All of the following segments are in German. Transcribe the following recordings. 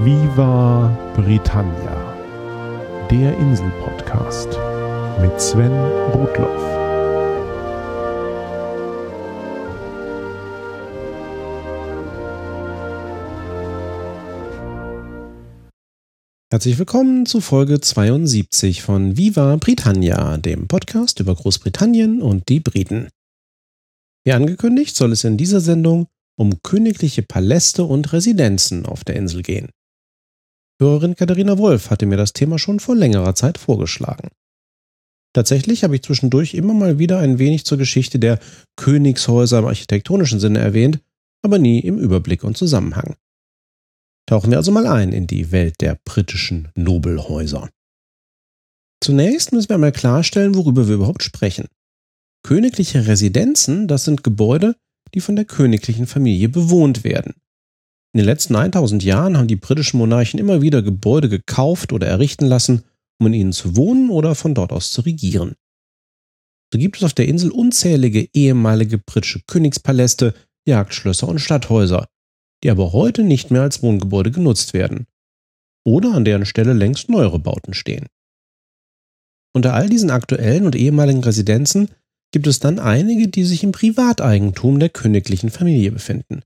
Viva Britannia, der Insel-Podcast mit Sven Rudloff. Herzlich willkommen zu Folge 72 von Viva Britannia, dem Podcast über Großbritannien und die Briten. Wie angekündigt, soll es in dieser Sendung um königliche Paläste und Residenzen auf der Insel gehen. Hörerin Katharina Wolf hatte mir das Thema schon vor längerer Zeit vorgeschlagen. Tatsächlich habe ich zwischendurch immer mal wieder ein wenig zur Geschichte der Königshäuser im architektonischen Sinne erwähnt, aber nie im Überblick und Zusammenhang. Tauchen wir also mal ein in die Welt der britischen Nobelhäuser. Zunächst müssen wir einmal klarstellen, worüber wir überhaupt sprechen. Königliche Residenzen, das sind Gebäude, die von der königlichen Familie bewohnt werden. In den letzten 1000 Jahren haben die britischen Monarchen immer wieder Gebäude gekauft oder errichten lassen, um in ihnen zu wohnen oder von dort aus zu regieren. So gibt es auf der Insel unzählige ehemalige britische Königspaläste, Jagdschlösser und Stadthäuser, die aber heute nicht mehr als Wohngebäude genutzt werden. Oder an deren Stelle längst neuere Bauten stehen. Unter all diesen aktuellen und ehemaligen Residenzen gibt es dann einige, die sich im Privateigentum der königlichen Familie befinden.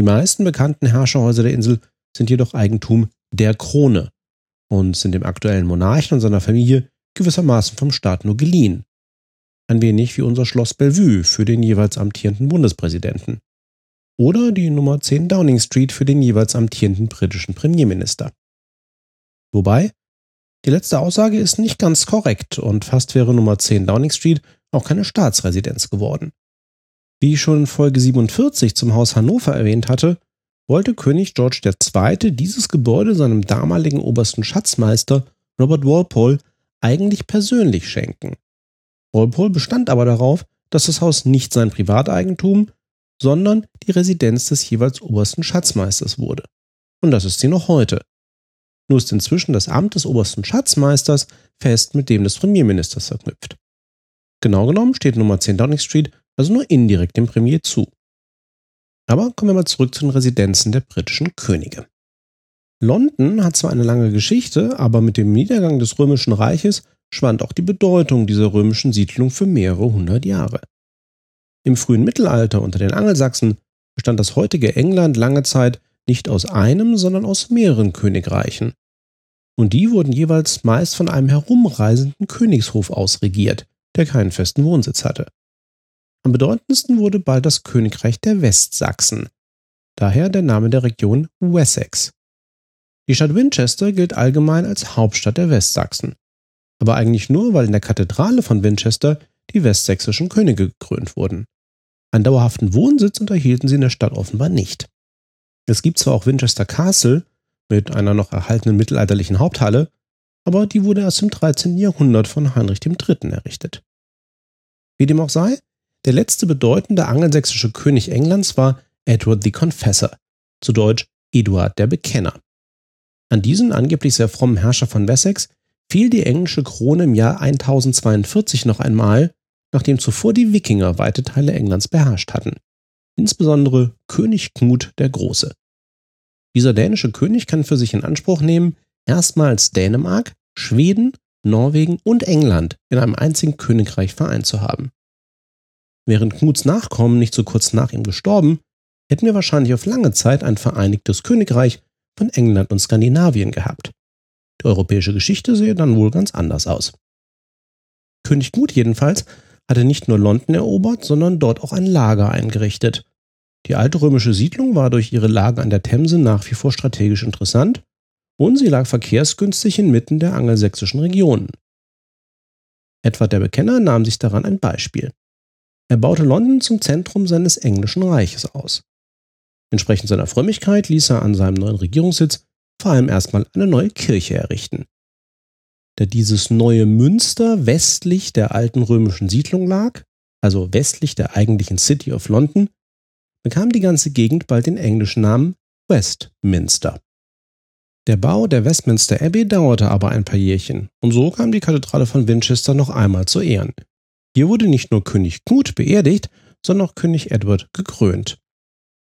Die meisten bekannten Herrscherhäuser der Insel sind jedoch Eigentum der Krone und sind dem aktuellen Monarchen und seiner Familie gewissermaßen vom Staat nur geliehen. Ein wenig wie unser Schloss Bellevue für den jeweils amtierenden Bundespräsidenten. Oder die Nummer 10 Downing Street für den jeweils amtierenden britischen Premierminister. Wobei, die letzte Aussage ist nicht ganz korrekt und fast wäre Nummer 10 Downing Street auch keine Staatsresidenz geworden. Wie ich schon in Folge 47 zum Haus Hannover erwähnt hatte, wollte König George II. dieses Gebäude seinem damaligen obersten Schatzmeister Robert Walpole eigentlich persönlich schenken. Walpole bestand aber darauf, dass das Haus nicht sein Privateigentum, sondern die Residenz des jeweils obersten Schatzmeisters wurde. Und das ist sie noch heute. Nur ist inzwischen das Amt des obersten Schatzmeisters fest mit dem des Premierministers verknüpft. Genau genommen steht Nummer 10 Downing Street also nur indirekt dem Premier zu. Aber kommen wir mal zurück zu den Residenzen der britischen Könige. London hat zwar eine lange Geschichte, aber mit dem Niedergang des Römischen Reiches schwand auch die Bedeutung dieser römischen Siedlung für mehrere hundert Jahre. Im frühen Mittelalter unter den Angelsachsen bestand das heutige England lange Zeit nicht aus einem, sondern aus mehreren Königreichen. Und die wurden jeweils meist von einem herumreisenden Königshof ausregiert, der keinen festen Wohnsitz hatte. Am bedeutendsten wurde bald das Königreich der Westsachsen, daher der Name der Region Wessex. Die Stadt Winchester gilt allgemein als Hauptstadt der Westsachsen, aber eigentlich nur, weil in der Kathedrale von Winchester die westsächsischen Könige gekrönt wurden. Einen dauerhaften Wohnsitz unterhielten sie in der Stadt offenbar nicht. Es gibt zwar auch Winchester Castle mit einer noch erhaltenen mittelalterlichen Haupthalle, aber die wurde erst im 13. Jahrhundert von Heinrich III. errichtet. Wie dem auch sei, der letzte bedeutende angelsächsische König Englands war Edward the Confessor, zu Deutsch Eduard der Bekenner. An diesen angeblich sehr frommen Herrscher von Wessex fiel die englische Krone im Jahr 1042 noch einmal, nachdem zuvor die Wikinger weite Teile Englands beherrscht hatten, insbesondere König Knut der Große. Dieser dänische König kann für sich in Anspruch nehmen, erstmals Dänemark, Schweden, Norwegen und England in einem einzigen Königreich vereint zu haben. Wären Knuts Nachkommen nicht so kurz nach ihm gestorben, hätten wir wahrscheinlich auf lange Zeit ein vereinigtes Königreich von England und Skandinavien gehabt. Die europäische Geschichte sehe dann wohl ganz anders aus. König Knut jedenfalls hatte nicht nur London erobert, sondern dort auch ein Lager eingerichtet. Die alte römische Siedlung war durch ihre Lage an der Themse nach wie vor strategisch interessant und sie lag verkehrsgünstig inmitten der angelsächsischen Regionen. Edward der Bekenner nahm sich daran ein Beispiel. Er baute London zum Zentrum seines englischen Reiches aus. Entsprechend seiner Frömmigkeit ließ er an seinem neuen Regierungssitz vor allem erstmal eine neue Kirche errichten. Da dieses neue Münster westlich der alten römischen Siedlung lag, also westlich der eigentlichen City of London, bekam die ganze Gegend bald den englischen Namen Westminster. Der Bau der Westminster Abbey dauerte aber ein paar Jährchen und so kam die Kathedrale von Winchester noch einmal zu Ehren. Hier wurde nicht nur König Knut beerdigt, sondern auch König Edward gekrönt.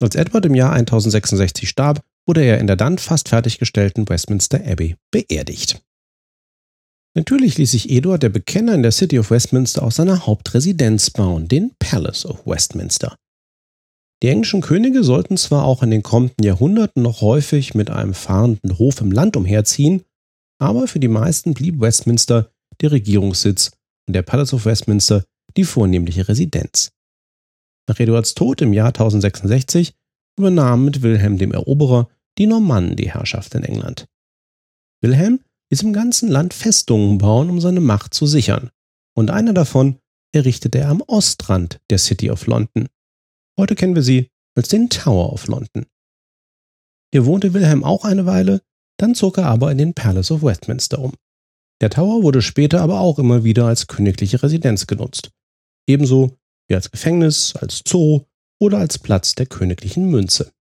Als Edward im Jahr 1066 starb, wurde er in der dann fast fertiggestellten Westminster Abbey beerdigt. Natürlich ließ sich Eduard der Bekenner in der City of Westminster aus seiner Hauptresidenz bauen, den Palace of Westminster. Die englischen Könige sollten zwar auch in den kommenden Jahrhunderten noch häufig mit einem fahrenden Hof im Land umherziehen, aber für die meisten blieb Westminster der Regierungssitz und der Palace of Westminster die vornehmliche Residenz. Nach Eduards Tod im Jahr 1066 übernahmen mit Wilhelm dem Eroberer die Normannen die Herrschaft in England. Wilhelm ließ im ganzen Land Festungen bauen, um seine Macht zu sichern, und eine davon errichtete er am Ostrand der City of London. Heute kennen wir sie als den Tower of London. Hier wohnte Wilhelm auch eine Weile, dann zog er aber in den Palace of Westminster um. Der Tower wurde später aber auch immer wieder als königliche Residenz genutzt. Ebenso wie als Gefängnis, als Zoo oder als Platz der königlichen Münze.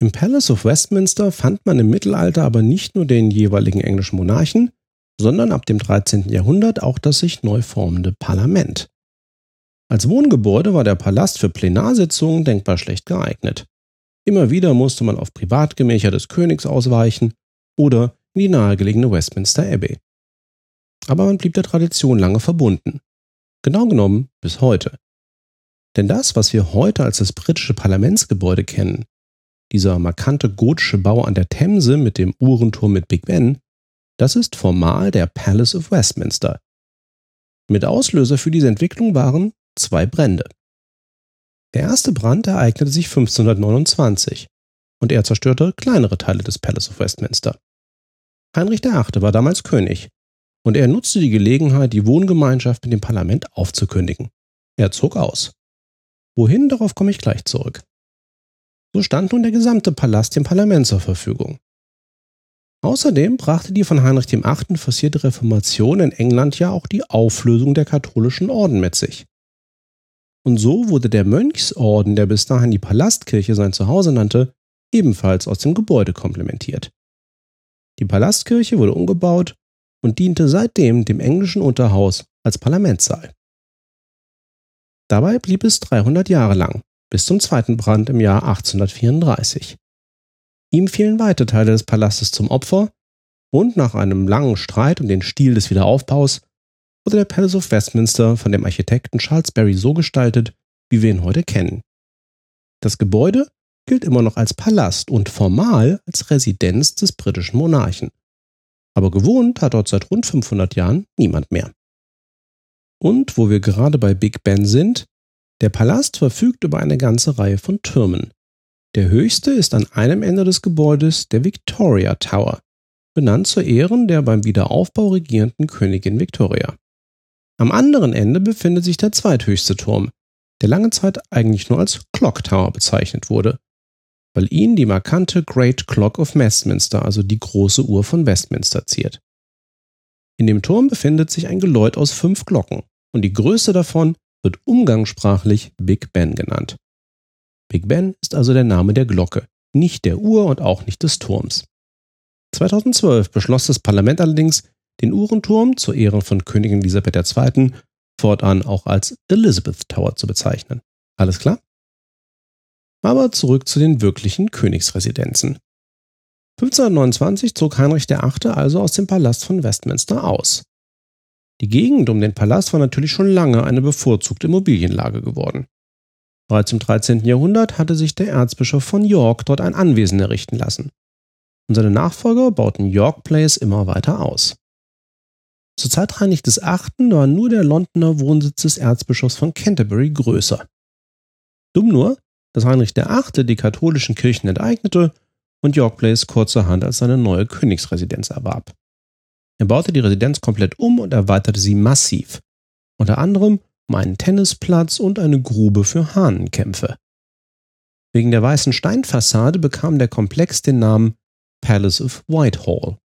Im Palace of Westminster fand man im Mittelalter aber nicht nur den jeweiligen englischen Monarchen, sondern ab dem 13. Jahrhundert auch das sich neu formende Parlament. Als Wohngebäude war der Palast für Plenarsitzungen denkbar schlecht geeignet. Immer wieder musste man auf Privatgemächer des Königs ausweichen oder in die nahegelegene Westminster Abbey. Aber man blieb der Tradition lange verbunden. Genau genommen bis heute. Denn das, was wir heute als das britische Parlamentsgebäude kennen, dieser markante gotische Bau an der Themse mit dem Uhrenturm mit Big Ben, das ist formal der Palace of Westminster. Mit Auslöser für diese Entwicklung waren zwei Brände. Der erste Brand ereignete sich 1529 und er zerstörte kleinere Teile des Palace of Westminster. Heinrich VIII. war damals König und er nutzte die Gelegenheit, die Wohngemeinschaft mit dem Parlament aufzukündigen. Er zog aus. Wohin, darauf komme ich gleich zurück. So stand nun der gesamte Palast dem Parlament zur Verfügung. Außerdem brachte die von Heinrich VIII. forcierte Reformation in England ja auch die Auflösung der katholischen Orden mit sich. Und so wurde der Mönchsorden, der bis dahin die Palastkirche sein Zuhause nannte, ebenfalls aus dem Gebäude komplementiert. Die Palastkirche wurde umgebaut und diente seitdem dem englischen Unterhaus als Parlamentssaal. Dabei blieb es 300 Jahre lang, bis zum zweiten Brand im Jahr 1834. Ihm fielen weite Teile des Palastes zum Opfer und nach einem langen Streit um den Stil des Wiederaufbaus wurde der Palace of Westminster von dem Architekten Charles Barry so gestaltet, wie wir ihn heute kennen. Das Gebäude gilt immer noch als Palast und formal als Residenz des britischen Monarchen. Aber gewohnt hat dort seit rund 500 Jahren niemand mehr. Und wo wir gerade bei Big Ben sind, der Palast verfügt über eine ganze Reihe von Türmen. Der höchste ist an einem Ende des Gebäudes der Victoria Tower, benannt zu Ehren der beim Wiederaufbau regierenden Königin Victoria. Am anderen Ende befindet sich der zweithöchste Turm, der lange Zeit eigentlich nur als Clock Tower bezeichnet wurde, weil ihn die markante Great Clock of Westminster, also die große Uhr von Westminster, ziert. In dem Turm befindet sich ein Geläut aus fünf Glocken und die größte davon wird umgangssprachlich Big Ben genannt. Big Ben ist also der Name der Glocke, nicht der Uhr und auch nicht des Turms. 2012 beschloss das Parlament allerdings, den Uhrenturm zur Ehren von Königin Elisabeth II. fortan auch als Elizabeth Tower zu bezeichnen. Alles klar? Aber zurück zu den wirklichen Königsresidenzen. 1529 zog Heinrich VIII. also aus dem Palast von Westminster aus. Die Gegend um den Palast war natürlich schon lange eine bevorzugte Immobilienlage geworden. Bereits im 13. Jahrhundert hatte sich der Erzbischof von York dort ein Anwesen errichten lassen. Und seine Nachfolger bauten York Place immer weiter aus. Zur Zeit Heinrich VIII. war nur der Londoner Wohnsitz des Erzbischofs von Canterbury größer. Dumm nur, dass Heinrich VIII. die katholischen Kirchen enteignete und York Place kurzerhand als seine neue Königsresidenz erwarb. Er baute die Residenz komplett um und erweiterte sie massiv. Unter anderem um einen Tennisplatz und eine Grube für Hahnenkämpfe. Wegen der weißen Steinfassade bekam der Komplex den Namen Palace of Whitehall.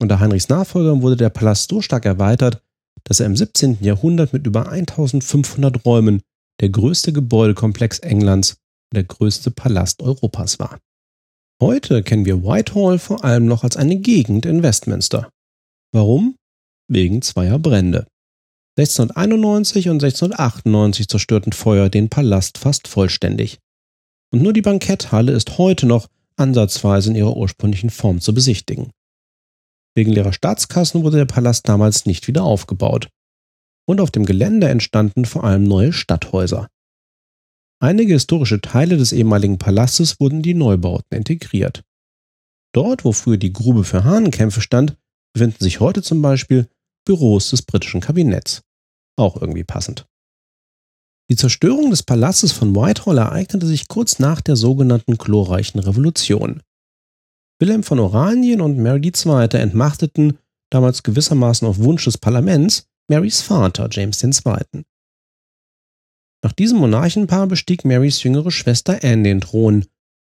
Unter Heinrichs Nachfolgern wurde der Palast so stark erweitert, dass er im 17. Jahrhundert mit über 1500 Räumen der größte Gebäudekomplex Englands und der größte Palast Europas war. Heute kennen wir Whitehall vor allem noch als eine Gegend in Westminster. Warum? Wegen zweier Brände. 1691 und 1698 zerstörten Feuer den Palast fast vollständig. Und nur die Banketthalle ist heute noch ansatzweise in ihrer ursprünglichen Form zu besichtigen. Wegen leerer Staatskassen wurde der Palast damals nicht wieder aufgebaut. Und auf dem Gelände entstanden vor allem neue Stadthäuser. Einige historische Teile des ehemaligen Palastes wurden in die Neubauten integriert. Dort, wo früher die Grube für Hahnenkämpfe stand, befinden sich heute zum Beispiel Büros des britischen Kabinetts. Auch irgendwie passend. Die Zerstörung des Palastes von Whitehall ereignete sich kurz nach der sogenannten glorreichen Revolution. Wilhelm von Oranien und Mary II. entmachteten, damals gewissermaßen auf Wunsch des Parlaments, Marys Vater James II. Nach diesem Monarchenpaar bestieg Marys jüngere Schwester Anne den Thron,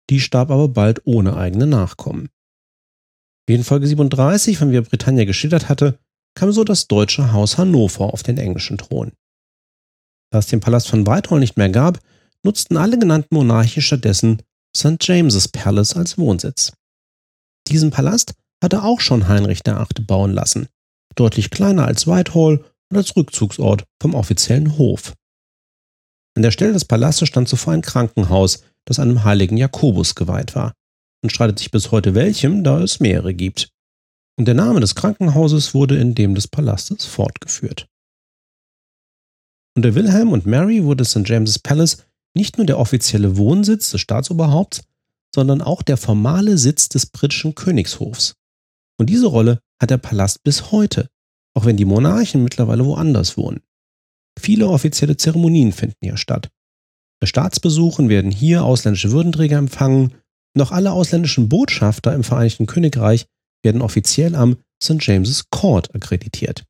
die starb aber bald ohne eigene Nachkommen. Wie in Folge 37 von wie Britannia geschildert hatte, kam so das deutsche Haus Hannover auf den englischen Thron. Da es den Palast von Whitehall nicht mehr gab, nutzten alle genannten Monarchen stattdessen St. James's Palace als Wohnsitz. Diesen Palast hatte auch schon Heinrich VIII. bauen lassen, deutlich kleiner als Whitehall und als Rückzugsort vom offiziellen Hof. An der Stelle des Palastes stand zuvor ein Krankenhaus, das einem heiligen Jakobus geweiht war, und streitet sich bis heute welchem, da es mehrere gibt. Und der Name des Krankenhauses wurde in dem des Palastes fortgeführt. Unter Wilhelm und Mary wurde St. James's Palace nicht nur der offizielle Wohnsitz des Staatsoberhaupts, sondern auch der formale Sitz des britischen Königshofs. Und diese Rolle hat der Palast bis heute, auch wenn die Monarchen mittlerweile woanders wohnen. Viele offizielle Zeremonien finden hier statt. Bei Staatsbesuchen werden hier ausländische Würdenträger empfangen, noch alle ausländischen Botschafter im Vereinigten Königreich werden offiziell am St. James's Court akkreditiert.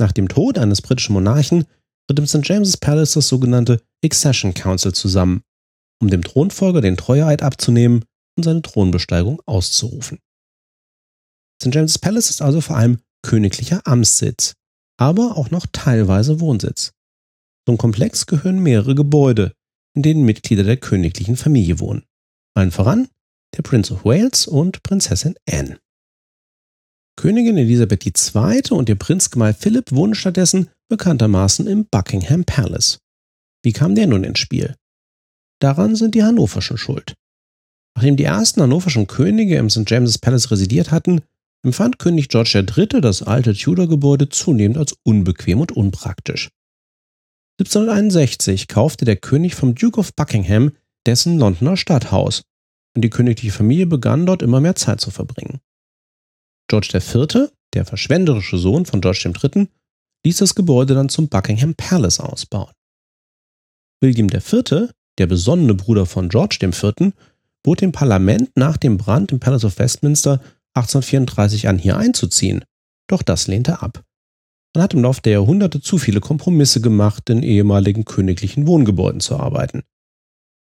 Nach dem Tod eines britischen Monarchen tritt im St. James's Palace das sogenannte Accession Council zusammen, um dem Thronfolger den Treueeid abzunehmen und seine Thronbesteigung auszurufen. St. James's Palace ist also vor allem königlicher Amtssitz, aber auch noch teilweise Wohnsitz. Zum Komplex gehören mehrere Gebäude, in denen Mitglieder der königlichen Familie wohnen. Allen voran der Prince of Wales und Prinzessin Anne. Königin Elisabeth II. und ihr Prinzgemahl Philipp wohnen stattdessen bekanntermaßen im Buckingham Palace. Wie kam der nun ins Spiel? Daran sind die Hannoverschen schuld. Nachdem die ersten hannoverschen Könige im St. James's Palace residiert hatten, empfand König George III. das alte Tudor-Gebäude zunehmend als unbequem und unpraktisch. 1761 kaufte der König vom Duke of Buckingham dessen Londoner Stadthaus und die königliche Familie begann dort immer mehr Zeit zu verbringen. George IV., der verschwenderische Sohn von George III., ließ das Gebäude dann zum Buckingham Palace ausbauen. William IV., der besonnene Bruder von George IV., bot dem Parlament nach dem Brand im Palace of Westminster 1834 an, hier einzuziehen, doch das lehnte ab. Man hat im Laufe der Jahrhunderte zu viele Kompromisse gemacht, in ehemaligen königlichen Wohngebäuden zu arbeiten.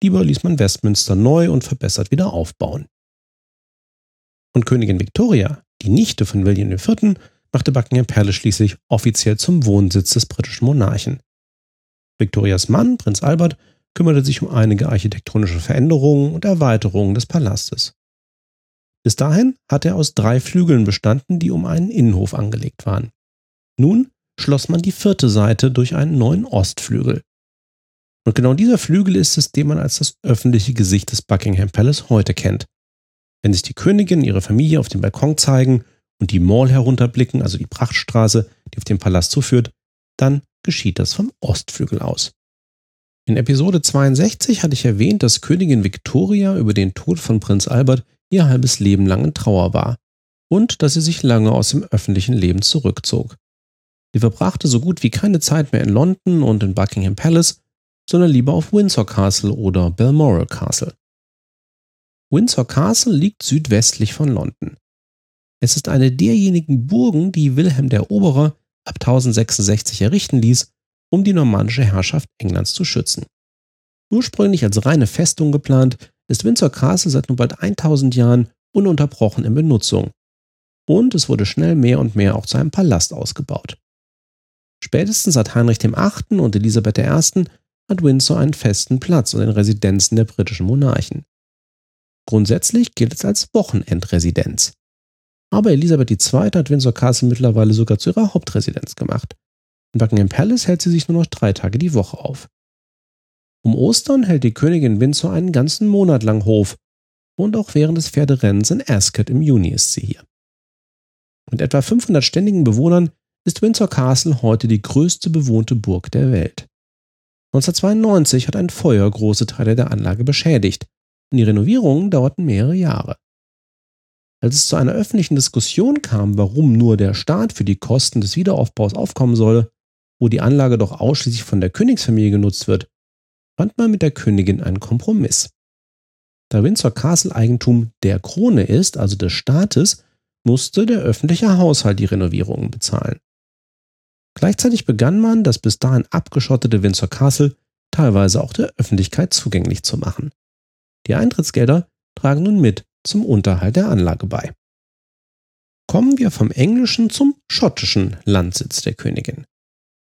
Lieber ließ man Westminster neu und verbessert wieder aufbauen. Und Königin Victoria, die Nichte von William IV., machte Buckingham Palace schließlich offiziell zum Wohnsitz des britischen Monarchen. Victorias Mann, Prinz Albert, kümmerte sich um einige architektonische Veränderungen und Erweiterungen des Palastes. Bis dahin hatte er aus drei Flügeln bestanden, die um einen Innenhof angelegt waren. Nun schloss man die vierte Seite durch einen neuen Ostflügel. Und genau dieser Flügel ist es, den man als das öffentliche Gesicht des Buckingham Palace heute kennt. Wenn sich die Königin ihre Familie auf dem Balkon zeigen und die Mall herunterblicken, also die Prachtstraße, die auf den Palast zuführt, dann geschieht das vom Ostflügel aus. In Episode 62 hatte ich erwähnt, dass Königin Victoria über den Tod von Prinz Albert ihr halbes Leben lang in Trauer war und dass sie sich lange aus dem öffentlichen Leben zurückzog. Sie verbrachte so gut wie keine Zeit mehr in London und in Buckingham Palace, sondern lieber auf Windsor Castle oder Balmoral Castle. Windsor Castle liegt südwestlich von London. Es ist eine derjenigen Burgen, die Wilhelm der Eroberer ab 1066 errichten ließ, um die normannische Herrschaft Englands zu schützen. Ursprünglich als reine Festung geplant, ist Windsor Castle seit nun bald 1000 Jahren ununterbrochen in Benutzung. Und es wurde schnell mehr und mehr auch zu einem Palast ausgebaut. Spätestens seit Heinrich VIII. und Elisabeth I. hat Windsor einen festen Platz in den Residenzen der britischen Monarchen. Grundsätzlich gilt es als Wochenendresidenz. Aber Elisabeth II. hat Windsor Castle mittlerweile sogar zu ihrer Hauptresidenz gemacht. In Buckingham Palace hält sie sich nur noch drei Tage die Woche auf. Um Ostern hält die Königin Windsor einen ganzen Monat lang Hof und auch während des Pferderennens in Ascot im Juni ist sie hier. Mit etwa 500 ständigen Bewohnern ist Windsor Castle heute die größte bewohnte Burg der Welt. 1992 hat ein Feuer große Teile der Anlage beschädigt und die Renovierungen dauerten mehrere Jahre. Als es zu einer öffentlichen Diskussion kam, warum nur der Staat für die Kosten des Wiederaufbaus aufkommen solle, wo die Anlage doch ausschließlich von der Königsfamilie genutzt wird, fand man mit der Königin einen Kompromiss. Da Windsor Castle Eigentum der Krone ist, also des Staates, musste der öffentliche Haushalt die Renovierungen bezahlen. Gleichzeitig begann man, das bis dahin abgeschottete Windsor Castle teilweise auch der Öffentlichkeit zugänglich zu machen. Die Eintrittsgelder tragen nun mit zum Unterhalt der Anlage bei. Kommen wir vom englischen zum schottischen Landsitz der Königin.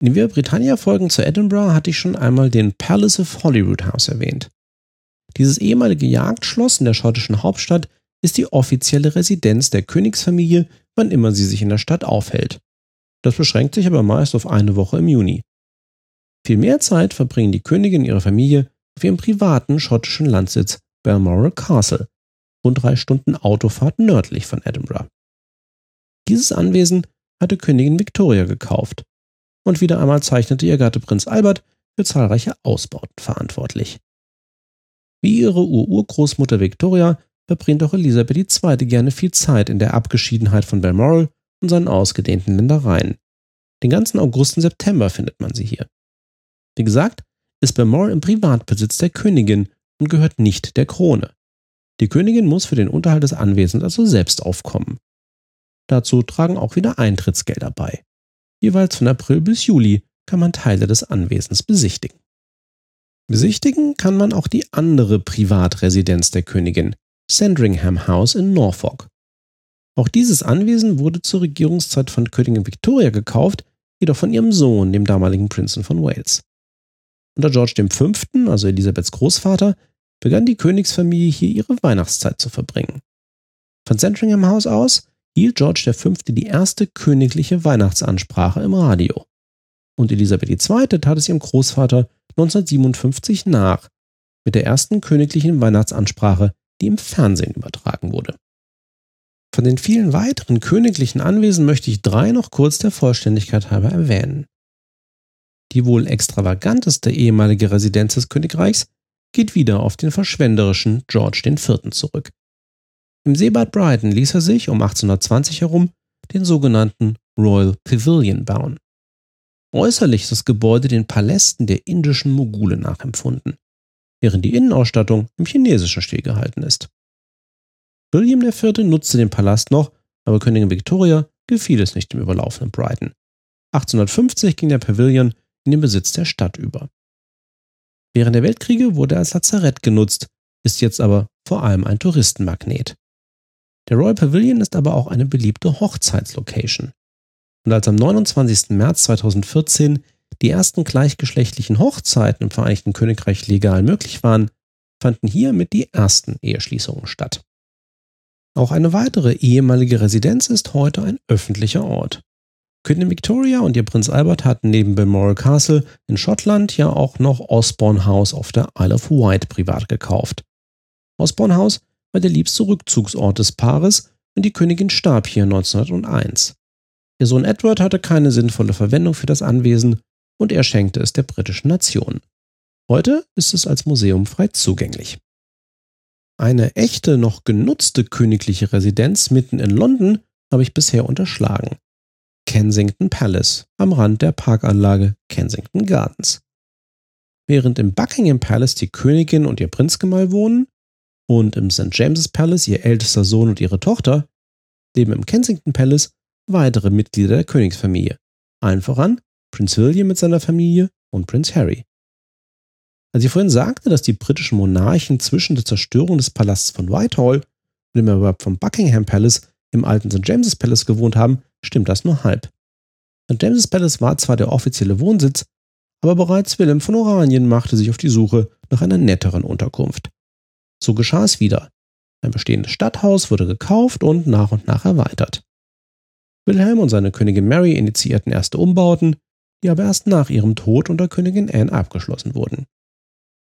In den Wir Britannia Folgen zu Edinburgh hatte ich schon einmal den Palace of Holyrood House erwähnt. Dieses ehemalige Jagdschloss in der schottischen Hauptstadt ist die offizielle Residenz der Königsfamilie, wann immer sie sich in der Stadt aufhält. Das beschränkt sich aber meist auf eine Woche im Juni. Viel mehr Zeit verbringen die Königin und ihre Familie auf ihrem privaten schottischen Landsitz Balmoral Castle, rund drei Stunden Autofahrt nördlich von Edinburgh. Dieses Anwesen hatte Königin Victoria gekauft und wieder einmal zeichnete ihr Gatte Prinz Albert für zahlreiche Ausbauten verantwortlich. Wie ihre Ururgroßmutter Victoria verbringt auch Elisabeth II. gerne viel Zeit in der Abgeschiedenheit von Balmoral und seinen ausgedehnten Ländereien. Den ganzen August und September findet man sie hier. Wie gesagt, ist Balmoral im Privatbesitz der Königin und gehört nicht der Krone. Die Königin muss für den Unterhalt des Anwesens also selbst aufkommen. Dazu tragen auch wieder Eintrittsgelder bei. Jeweils von April bis Juli kann man Teile des Anwesens besichtigen. Besichtigen kann man auch die andere Privatresidenz der Königin, Sandringham House in Norfolk. Auch dieses Anwesen wurde zur Regierungszeit von Königin Victoria gekauft, jedoch von ihrem Sohn, dem damaligen Prinzen von Wales. Unter George V., also Elisabeths Großvater, begann die Königsfamilie hier ihre Weihnachtszeit zu verbringen. Von Sandringham House aus hielt George V. die erste königliche Weihnachtsansprache im Radio. Und Elisabeth II. tat es ihrem Großvater 1957 nach, mit der ersten königlichen Weihnachtsansprache, die im Fernsehen übertragen wurde. Von den vielen weiteren königlichen Anwesen möchte ich drei noch kurz der Vollständigkeit halber erwähnen. Die wohl extravaganteste ehemalige Residenz des Königreichs geht wieder auf den verschwenderischen George IV. zurück. Im Seebad Brighton ließ er sich um 1820 herum den sogenannten Royal Pavilion bauen. Äußerlich ist das Gebäude den Palästen der indischen Mogule nachempfunden, während die Innenausstattung im chinesischen Stil gehalten ist. William IV. nutzte den Palast noch, aber Königin Victoria gefiel es nicht im überlaufenden Brighton. 1850 ging der Pavilion in den Besitz der Stadt über. Während der Weltkriege wurde er als Lazarett genutzt, ist jetzt aber vor allem ein Touristenmagnet. Der Royal Pavilion ist aber auch eine beliebte Hochzeitslocation. Und als am 29. März 2014 die ersten gleichgeschlechtlichen Hochzeiten im Vereinigten Königreich legal möglich waren, fanden hier mit die ersten Eheschließungen statt. Auch eine weitere ehemalige Residenz ist heute ein öffentlicher Ort. Königin Victoria und ihr Prinz Albert hatten neben Balmoral Castle in Schottland ja auch noch Osborne House auf der Isle of Wight privat gekauft. Osborne House war der liebste Rückzugsort des Paares und die Königin starb hier 1901. Ihr Sohn Edward hatte keine sinnvolle Verwendung für das Anwesen und er schenkte es der britischen Nation. Heute ist es als Museum frei zugänglich. Eine echte, noch genutzte königliche Residenz mitten in London habe ich bisher unterschlagen. Kensington Palace am Rand der Parkanlage Kensington Gardens. Während im Buckingham Palace die Königin und ihr Prinzgemahl wohnen und im St. James's Palace ihr ältester Sohn und ihre Tochter, leben im Kensington Palace weitere Mitglieder der Königsfamilie. Allen voran Prinz William mit seiner Familie und Prinz Harry. Als ich vorhin sagte, dass die britischen Monarchen zwischen der Zerstörung des Palasts von Whitehall und dem Erwerb vom Buckingham Palace im alten St. James's Palace gewohnt haben, stimmt das nur halb. St. James's Palace war zwar der offizielle Wohnsitz, aber bereits Wilhelm von Oranien machte sich auf die Suche nach einer netteren Unterkunft. So geschah es wieder. Ein bestehendes Stadthaus wurde gekauft und nach und nach erweitert. Wilhelm und seine Königin Mary initiierten erste Umbauten, die aber erst nach ihrem Tod unter Königin Anne abgeschlossen wurden.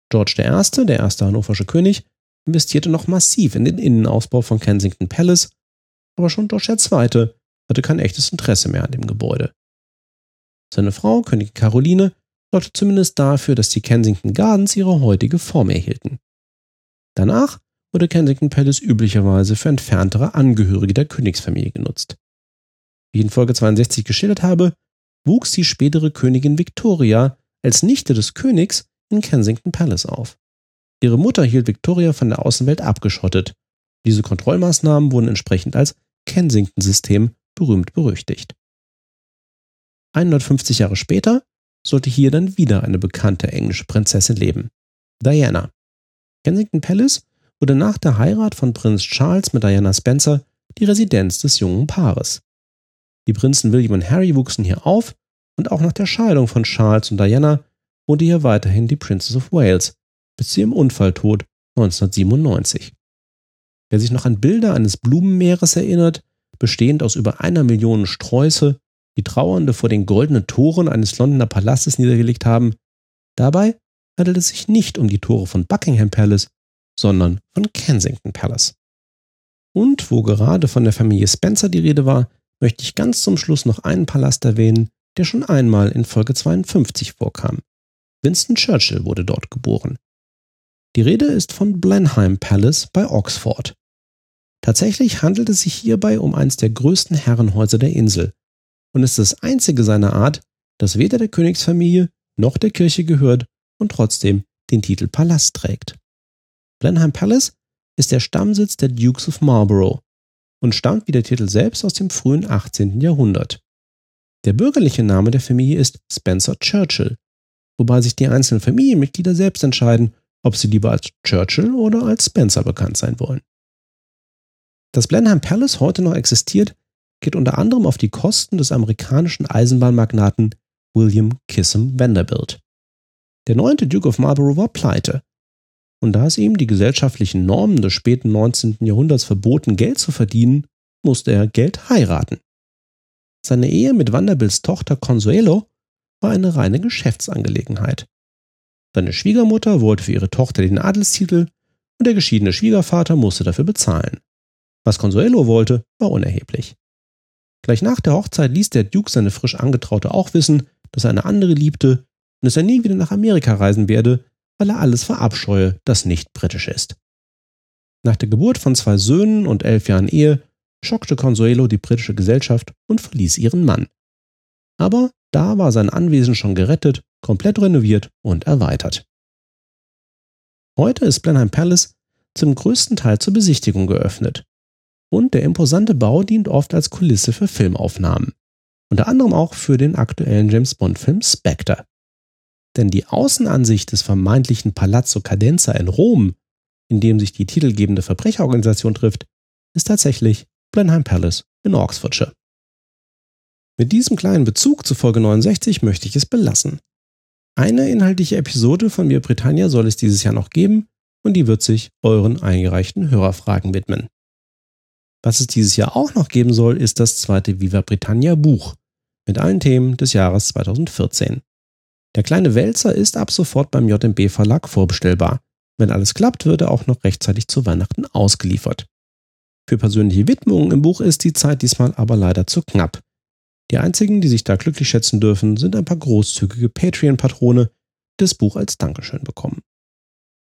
George I., der erste hannoversche König, investierte noch massiv in den Innenausbau von Kensington Palace, aber schon George II. hatte kein echtes Interesse mehr an dem Gebäude. Seine Frau, Königin Caroline, sorgte zumindest dafür, dass die Kensington Gardens ihre heutige Form erhielten. Danach wurde Kensington Palace üblicherweise für entferntere Angehörige der Königsfamilie genutzt. Wie ich in Folge 62 geschildert habe, wuchs die spätere Königin Victoria als Nichte des Königs in Kensington Palace auf. Ihre Mutter hielt Victoria von der Außenwelt abgeschottet. Diese Kontrollmaßnahmen wurden entsprechend als Kensington-System berühmt berüchtigt. 150 Jahre später sollte hier dann wieder eine bekannte englische Prinzessin leben, Diana. Kensington Palace wurde nach der Heirat von Prinz Charles mit Diana Spencer die Residenz des jungen Paares. Die Prinzen William und Harry wuchsen hier auf und auch nach der Scheidung von Charles und Diana wohnte hier weiterhin die Princess of Wales bis zu ihrem Unfalltod 1997. Wer sich noch an Bilder eines Blumenmeeres erinnert, bestehend aus über einer Million Sträuße, die Trauernde vor den goldenen Toren eines Londoner Palastes niedergelegt haben, dabei handelt es sich nicht um die Tore von Buckingham Palace, sondern von Kensington Palace. Und wo gerade von der Familie Spencer die Rede war, möchte ich ganz zum Schluss noch einen Palast erwähnen, der schon einmal in Folge 52 vorkam. Winston Churchill wurde dort geboren. Die Rede ist von Blenheim Palace bei Oxford. Tatsächlich handelt es sich hierbei um eines der größten Herrenhäuser der Insel und ist das einzige seiner Art, das weder der Königsfamilie noch der Kirche gehört und trotzdem den Titel Palast trägt. Blenheim Palace ist der Stammsitz der Dukes of Marlborough und stammt wie der Titel selbst aus dem frühen 18. Jahrhundert. Der bürgerliche Name der Familie ist Spencer Churchill, wobei sich die einzelnen Familienmitglieder selbst entscheiden, ob sie lieber als Churchill oder als Spencer bekannt sein wollen. Dass Blenheim Palace heute noch existiert, geht unter anderem auf die Kosten des amerikanischen Eisenbahnmagnaten William Kissam Vanderbilt. Der neunte Duke of Marlborough war pleite und da es ihm die gesellschaftlichen Normen des späten 19. Jahrhunderts verboten, Geld zu verdienen, musste er Geld heiraten. Seine Ehe mit Vanderbilts Tochter Consuelo war eine reine Geschäftsangelegenheit. Seine Schwiegermutter wollte für ihre Tochter den Adelstitel und der geschiedene Schwiegervater musste dafür bezahlen. Was Consuelo wollte, war unerheblich. Gleich nach der Hochzeit ließ der Duke seine frisch Angetraute auch wissen, dass er eine andere liebte und dass er nie wieder nach Amerika reisen werde, weil er alles verabscheue, das nicht britisch ist. Nach der Geburt von zwei Söhnen und elf Jahren Ehe schockte Consuelo die britische Gesellschaft und verließ ihren Mann. Aber da war sein Anwesen schon gerettet, komplett renoviert und erweitert. Heute ist Blenheim Palace zum größten Teil zur Besichtigung geöffnet. Und der imposante Bau dient oft als Kulisse für Filmaufnahmen. Unter anderem auch für den aktuellen James Bond-Film Spectre. Denn die Außenansicht des vermeintlichen Palazzo Cadenza in Rom, in dem sich die titelgebende Verbrecherorganisation trifft, ist tatsächlich Blenheim Palace in Oxfordshire. Mit diesem kleinen Bezug zu Folge 69 möchte ich es belassen. Eine inhaltliche Episode von mir Britannia soll es dieses Jahr noch geben und die wird sich euren eingereichten Hörerfragen widmen. Was es dieses Jahr auch noch geben soll, ist das zweite Viva Britannia Buch mit allen Themen des Jahres 2014. Der kleine Wälzer ist ab sofort beim JMB Verlag vorbestellbar. Wenn alles klappt, wird er auch noch rechtzeitig zu Weihnachten ausgeliefert. Für persönliche Widmungen im Buch ist die Zeit diesmal aber leider zu knapp. Die einzigen, die sich da glücklich schätzen dürfen, sind ein paar großzügige Patreon-Patrone, die das Buch als Dankeschön bekommen.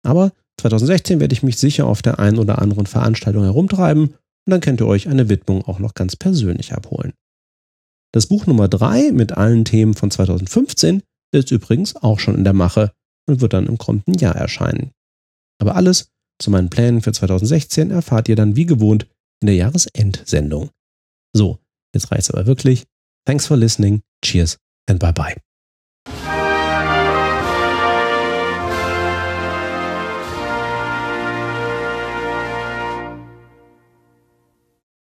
Aber 2016 werde ich mich sicher auf der einen oder anderen Veranstaltung herumtreiben und dann könnt ihr euch eine Widmung auch noch ganz persönlich abholen. Das Buch Nummer 3 mit allen Themen von 2015 ist übrigens auch schon in der Mache und wird dann im kommenden Jahr erscheinen. Aber alles zu meinen Plänen für 2016 erfahrt ihr dann wie gewohnt in der Jahresendsendung. So, jetzt reicht's aber wirklich. Thanks for listening. Cheers and bye bye.